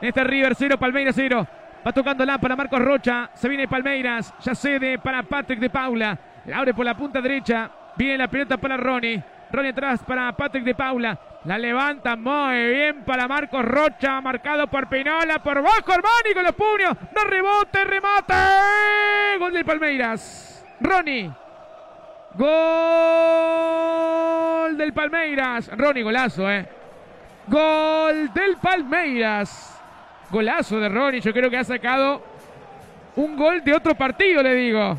En este River 0, Palmeiras 0. Va tocando la para Marcos Rocha. Se viene Palmeiras. Ya cede para Patrick de Paula. Abre por la punta derecha. Viene la pelota para Ronnie. Ronnie atrás para Patrick de Paula. La levanta muy bien para Marcos Rocha. Marcado por Pinola. Por bajo Armani con los puños. No rebote, remate. Gol del Palmeiras. Ronnie. Gol del Palmeiras. Ronnie, golazo, eh. Gol del Palmeiras. Golazo de Ronnie. Yo creo que ha sacado un gol de otro partido, le digo.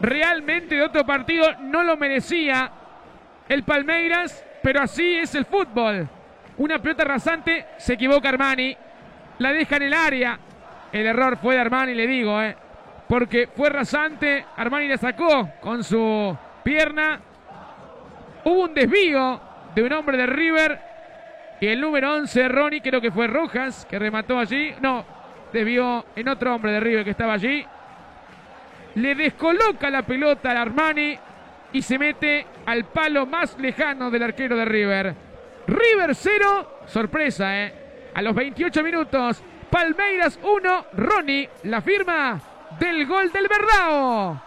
Realmente de otro partido no lo merecía el Palmeiras, pero así es el fútbol. Una pelota rasante, se equivoca Armani, la deja en el área. El error fue de Armani, le digo, ¿eh? porque fue rasante, Armani la sacó con su pierna. Hubo un desvío de un hombre de River y el número 11, Ronnie, creo que fue Rojas, que remató allí. No, desvió en otro hombre de River que estaba allí. Le descoloca la pelota al Armani y se mete al palo más lejano del arquero de River. River 0, sorpresa, ¿eh? A los 28 minutos, Palmeiras 1, Ronnie, la firma del gol del Verdao.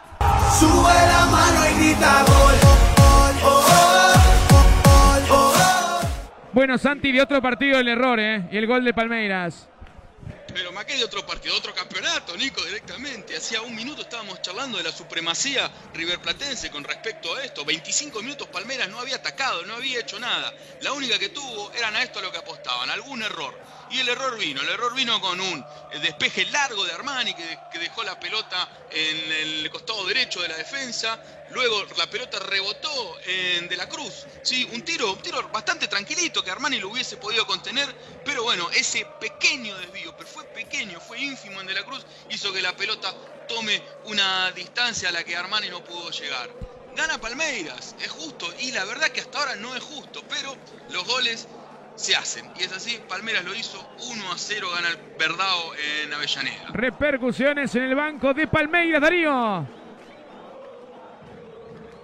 Sube la mano y grita gol. Bueno, Santi, de otro partido el error, ¿eh? Y el gol de Palmeiras. Pero más que de otro partido, otro campeonato, Nico, directamente. Hacía un minuto estábamos charlando de la supremacía riverplatense con respecto a esto. 25 minutos Palmeiras no había atacado, no había hecho nada. La única que tuvo eran a esto a lo que apostaban, algún error. Y el error vino, el error vino con un despeje largo de Armani que, que dejó la pelota en el costado derecho de la defensa. Luego la pelota rebotó en De la Cruz. Sí, un tiro, un tiro bastante tranquilito que Armani lo hubiese podido contener. Pero bueno, ese pequeño desvío, pero fue pequeño, fue ínfimo en De la Cruz, hizo que la pelota tome una distancia a la que Armani no pudo llegar. Gana Palmeiras, es justo. Y la verdad que hasta ahora no es justo, pero los goles se hacen. Y es así, Palmeiras lo hizo 1 a 0, gana el Verdao en Avellaneda. Repercusiones en el banco de Palmeiras, Darío.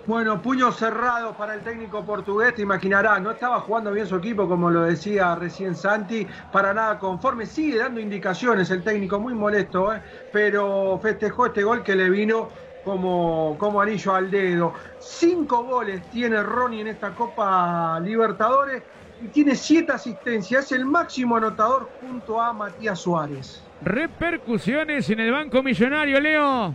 Bueno, puño cerrado para el técnico portugués, te imaginarás, no estaba jugando bien su equipo, como lo decía recién Santi, para nada conforme, sigue dando indicaciones el técnico, muy molesto, ¿eh? pero festejó este gol que le vino como, como anillo al dedo. Cinco goles tiene Ronnie en esta Copa Libertadores y tiene siete asistencias, es el máximo anotador junto a Matías Suárez. Repercusiones en el banco millonario, Leo.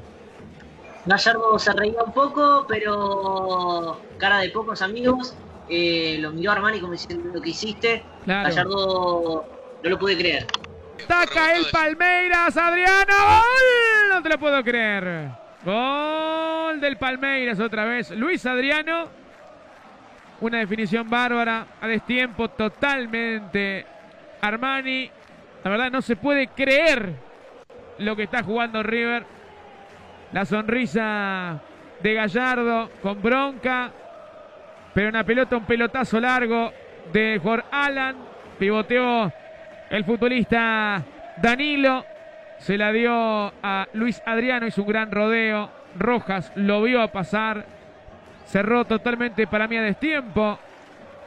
Gallardo se reía un poco, pero cara de pocos amigos. Eh, lo miró Armani como diciendo lo que hiciste. Claro. Gallardo no lo pude creer. Ataca el Palmeiras, Adriano. ¡Gol! No te lo puedo creer. Gol del Palmeiras otra vez. Luis Adriano. Una definición bárbara. A destiempo totalmente. Armani. La verdad no se puede creer lo que está jugando River. La sonrisa de Gallardo con bronca. Pero una pelota, un pelotazo largo de Jorge Alan. Pivoteó el futbolista Danilo. Se la dio a Luis Adriano. Hizo un gran rodeo. Rojas lo vio pasar. Cerró totalmente para mí a destiempo.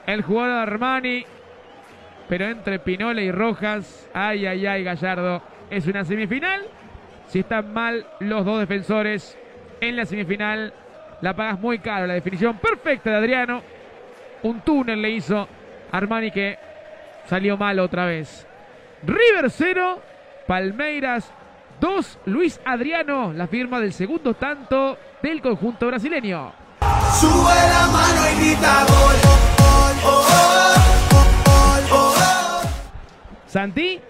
El jugador Armani. Pero entre Pinola y Rojas. Ay, ay, ay, Gallardo. Es una semifinal. Si están mal los dos defensores en la semifinal, la pagas muy caro. La definición perfecta de Adriano. Un túnel le hizo Armani que salió mal otra vez. River 0, Palmeiras 2, Luis Adriano, la firma del segundo tanto del conjunto brasileño. Sube la mano y grita gol. Oh, oh, oh, oh, oh. Santi,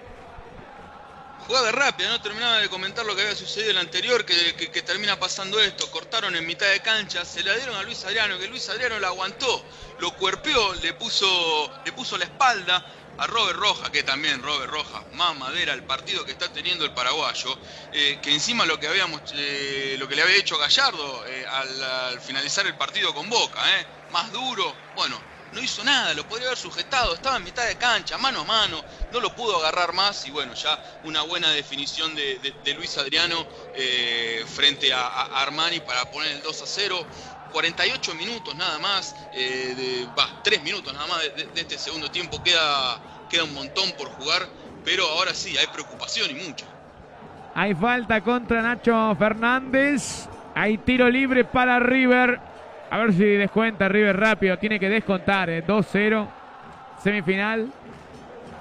Jugada rápida, no terminaba de comentar lo que había sucedido en el anterior, que, que- que termina pasando esto. Cortaron en mitad de cancha, se la dieron a Luis Adriano, que Luis Adriano la aguantó, lo cuerpeó, le puso, le puso la espalda a Robert Roja, que también Robert Roja, más madera el partido que está teniendo el paraguayo, eh, que encima lo que habíamos, eh, lo que le había hecho Gallardo eh, al, al finalizar el partido con Boca, más duro, bueno, no hizo nada, lo podría haber sujetado, estaba en mitad de cancha, mano a mano, no lo pudo agarrar más y bueno, ya una buena definición de, Luis Adriano frente a, a Armani para poner el 2 a 0. 48 minutos nada más, eh, de- va, 3 minutos nada más de, este segundo tiempo, queda, queda un montón por jugar, pero ahora sí, hay preocupación y mucha. Hay falta contra Nacho Fernández. Hay tiro libre para River. A ver si descuenta River rápido. Tiene que descontar. eh. 2-0. Semifinal.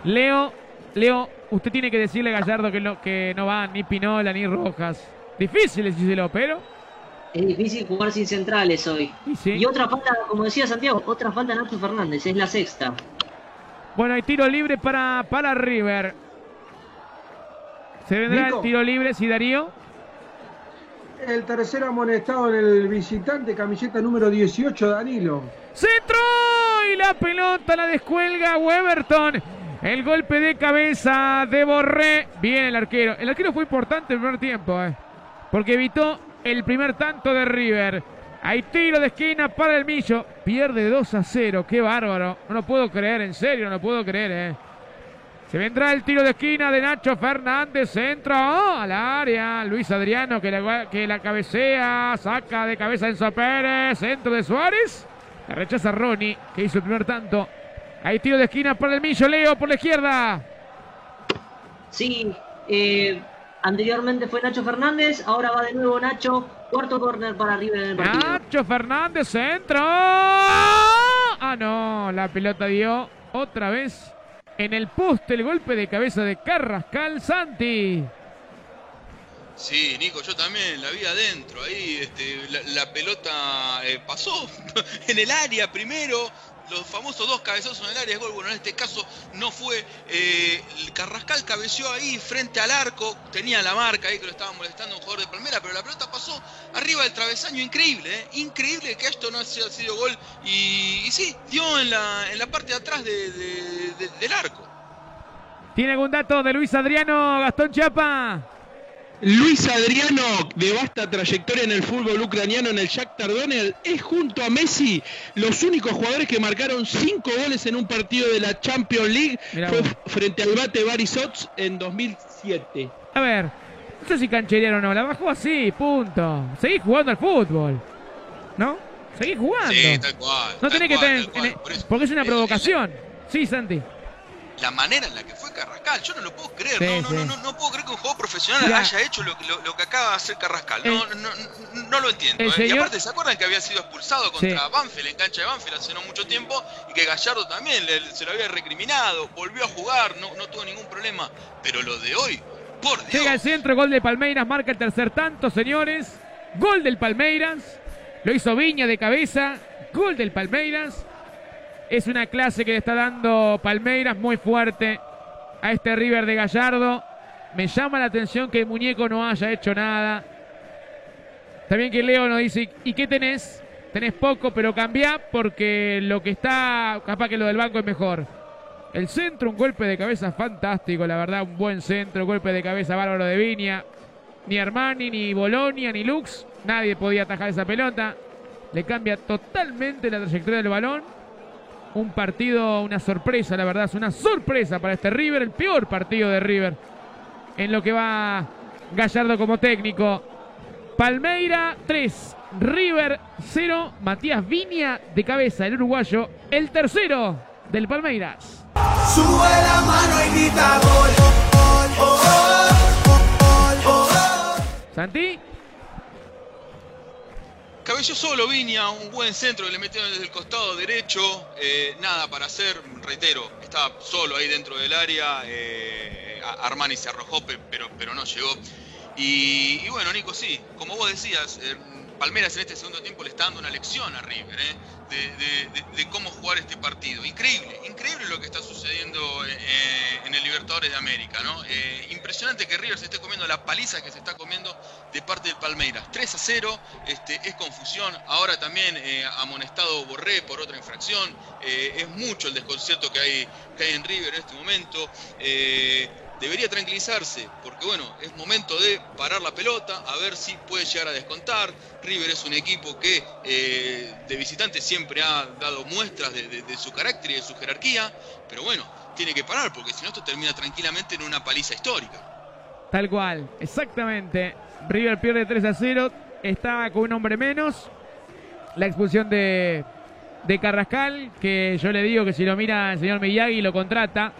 Leo, Leo, usted tiene que decirle a Gallardo que no, que no va ni Pinola ni Rojas. Difícil decírselo, pero. Es difícil jugar sin centrales hoy. Y sí. Y otra falta, como decía Santiago, otra falta Nacho Fernández, es la sexta. Bueno, hay tiro libre para, para River. Se vendrá Nico. el tiro libre, sí, Darío. El tercer amonestado en el visitante, camiseta número 18, Danilo. Centro y la pelota la descuelga Weberton. El golpe de cabeza de Borré. Bien el arquero. El arquero fue importante el primer tiempo, eh, porque evitó el primer tanto de River. Hay tiro de esquina para el Millo. Pierde 2 a 0. Qué bárbaro. No lo puedo creer, en serio, no lo puedo creer. Eh. Se vendrá el tiro de esquina de Nacho Fernández. Centro oh, al área. Luis Adriano que la, que la cabecea. Saca de cabeza Enzo Pérez. Centro de Suárez. La rechaza Ronnie, que hizo el primer tanto. Hay tiro de esquina para el Millo. Leo por la izquierda. Sí, eh, anteriormente fue Nacho Fernández, ahora va de nuevo Nacho. Cuarto corner para River en el partido. Nacho Fernández, centro. Ah, no. La pelota dio otra vez en el poste el golpe de cabeza de Carrascal Santi. Sí, Nico, yo también la vi adentro. Ahí este, la, la pelota eh, pasó en el área primero. Los famosos dos cabezazos en el área de gol. Bueno, en este caso no fue. eh, Carrascal cabeció ahí frente al arco. Tenía la marca ahí que lo estaba molestando un jugador de Palmera. Pero la pelota pasó arriba del travesaño. Increíble, ¿eh? Increíble que esto no haya sido gol. Y, sí, dio en la, en la parte de atrás de- de- de- del arco. ¿Tiene algún dato de Luis Adriano, Gastón Chapa? Luis Adriano, de vasta trayectoria en el fútbol ucraniano en el Shakhtar Donetsk, es junto a Messi los únicos jugadores que marcaron cinco goles en un partido de la Champions League. Mirá Fue vos. frente al Bate Barisots en 2007. A ver, no sé si cancherearon o no, la bajó así, punto. Seguí jugando al fútbol, ¿no? Seguí jugando. Sí, tal cual. no tal tenés que cual, tener, tal cual. en- Por eso, porque es una provocación. Sí, Santi. La manera en la que fue Carrascal, yo no lo puedo creer, Sí, no, no, sí. no, no, no puedo creer que un jugador profesional Mira. haya hecho lo, que- lo- lo que acaba de hacer Carrascal, no, no, no, no lo entiendo. El ¿eh? Y aparte, ¿se acuerdan que había sido expulsado contra Sí. Banfield en cancha de Banfield hace no mucho tiempo? Y que Gallardo también le- se lo había recriminado, volvió a jugar, no, no tuvo ningún problema. Pero lo de hoy, por Dios. Llega al centro, gol de Palmeiras, marca el tercer tanto, señores. Gol del Palmeiras. Lo hizo Viña de cabeza. Gol del Palmeiras. Es una clase que le está dando Palmeiras muy fuerte a este River de Gallardo. Me llama la atención que el muñeco no haya hecho nada. También que Leo nos dice, ¿y qué tenés? Tenés poco, pero cambiá porque lo que está, capaz que lo del banco es mejor. El centro, un golpe de cabeza fantástico, la verdad, un buen centro, golpe de cabeza bárbaro de Viña. Ni Armani, ni Bolonia, ni Lux, nadie podía atajar esa pelota. Le cambia totalmente la trayectoria del balón. Un partido, una sorpresa, la verdad, es una sorpresa para este River, el peor partido de River en lo que va Gallardo como técnico. Palmeira 3, River 0, Matías Viña de cabeza, el uruguayo, el tercero del Palmeiras. Sube la mano y grita gol. Santi, Cabello solo, Viña, un buen centro que le metió desde el costado derecho. eh, nada para hacer, reitero, estaba solo ahí dentro del área. eh, Armani se arrojó, pe- pero, pero no llegó. Y, bueno, Nico, sí, como vos decías, eh, Palmeras en este segundo tiempo le está dando una lección a River de, de- cómo jugar este partido. Increíble, increíble lo que está sucediendo De América, ¿no? Eh, impresionante que River se esté comiendo la paliza que se está comiendo de parte del Palmeiras. 3 a 0, este, es confusión. Ahora también eh, amonestado Borré por otra infracción. Eh, es mucho el desconcierto que hay, que hay en River en este momento. Eh, debería tranquilizarse, porque bueno, es momento de parar la pelota, a ver si puede llegar a descontar. River es un equipo que de visitante siempre ha dado muestras de- de su carácter y de su jerarquía, pero bueno, tiene que parar, porque si no esto termina tranquilamente en una paliza histórica. tal cual, exactamente. River pierde 3 a 0, estaba con un hombre menos. La expulsión de, de Carrascal, que yo le digo que si lo mira el señor Miyagi lo contrata.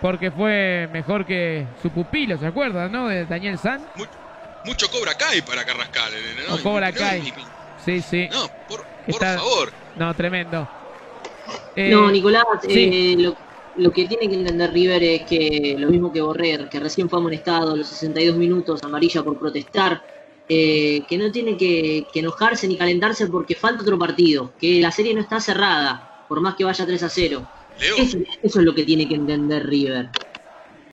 porque fue mejor que su pupilo, ¿se acuerdan, no? De Daniel San. Mu- Mucho cobra Kai para Carrascal. eh, ¿no? O Cobra No, Kai. ni- Sí, sí. No, por, por está- favor. No, tremendo. Eh, No, Nicolás, sí. eh, lo, lo que tiene que entender River es que lo mismo que Borrer, que recién fue amonestado a los 62 minutos, amarilla por protestar, eh, que no tiene que, que enojarse ni calentarse porque falta otro partido, que la serie no está cerrada, por más que vaya 3 a 0. Leo, Eso, eso es lo que tiene que entender River.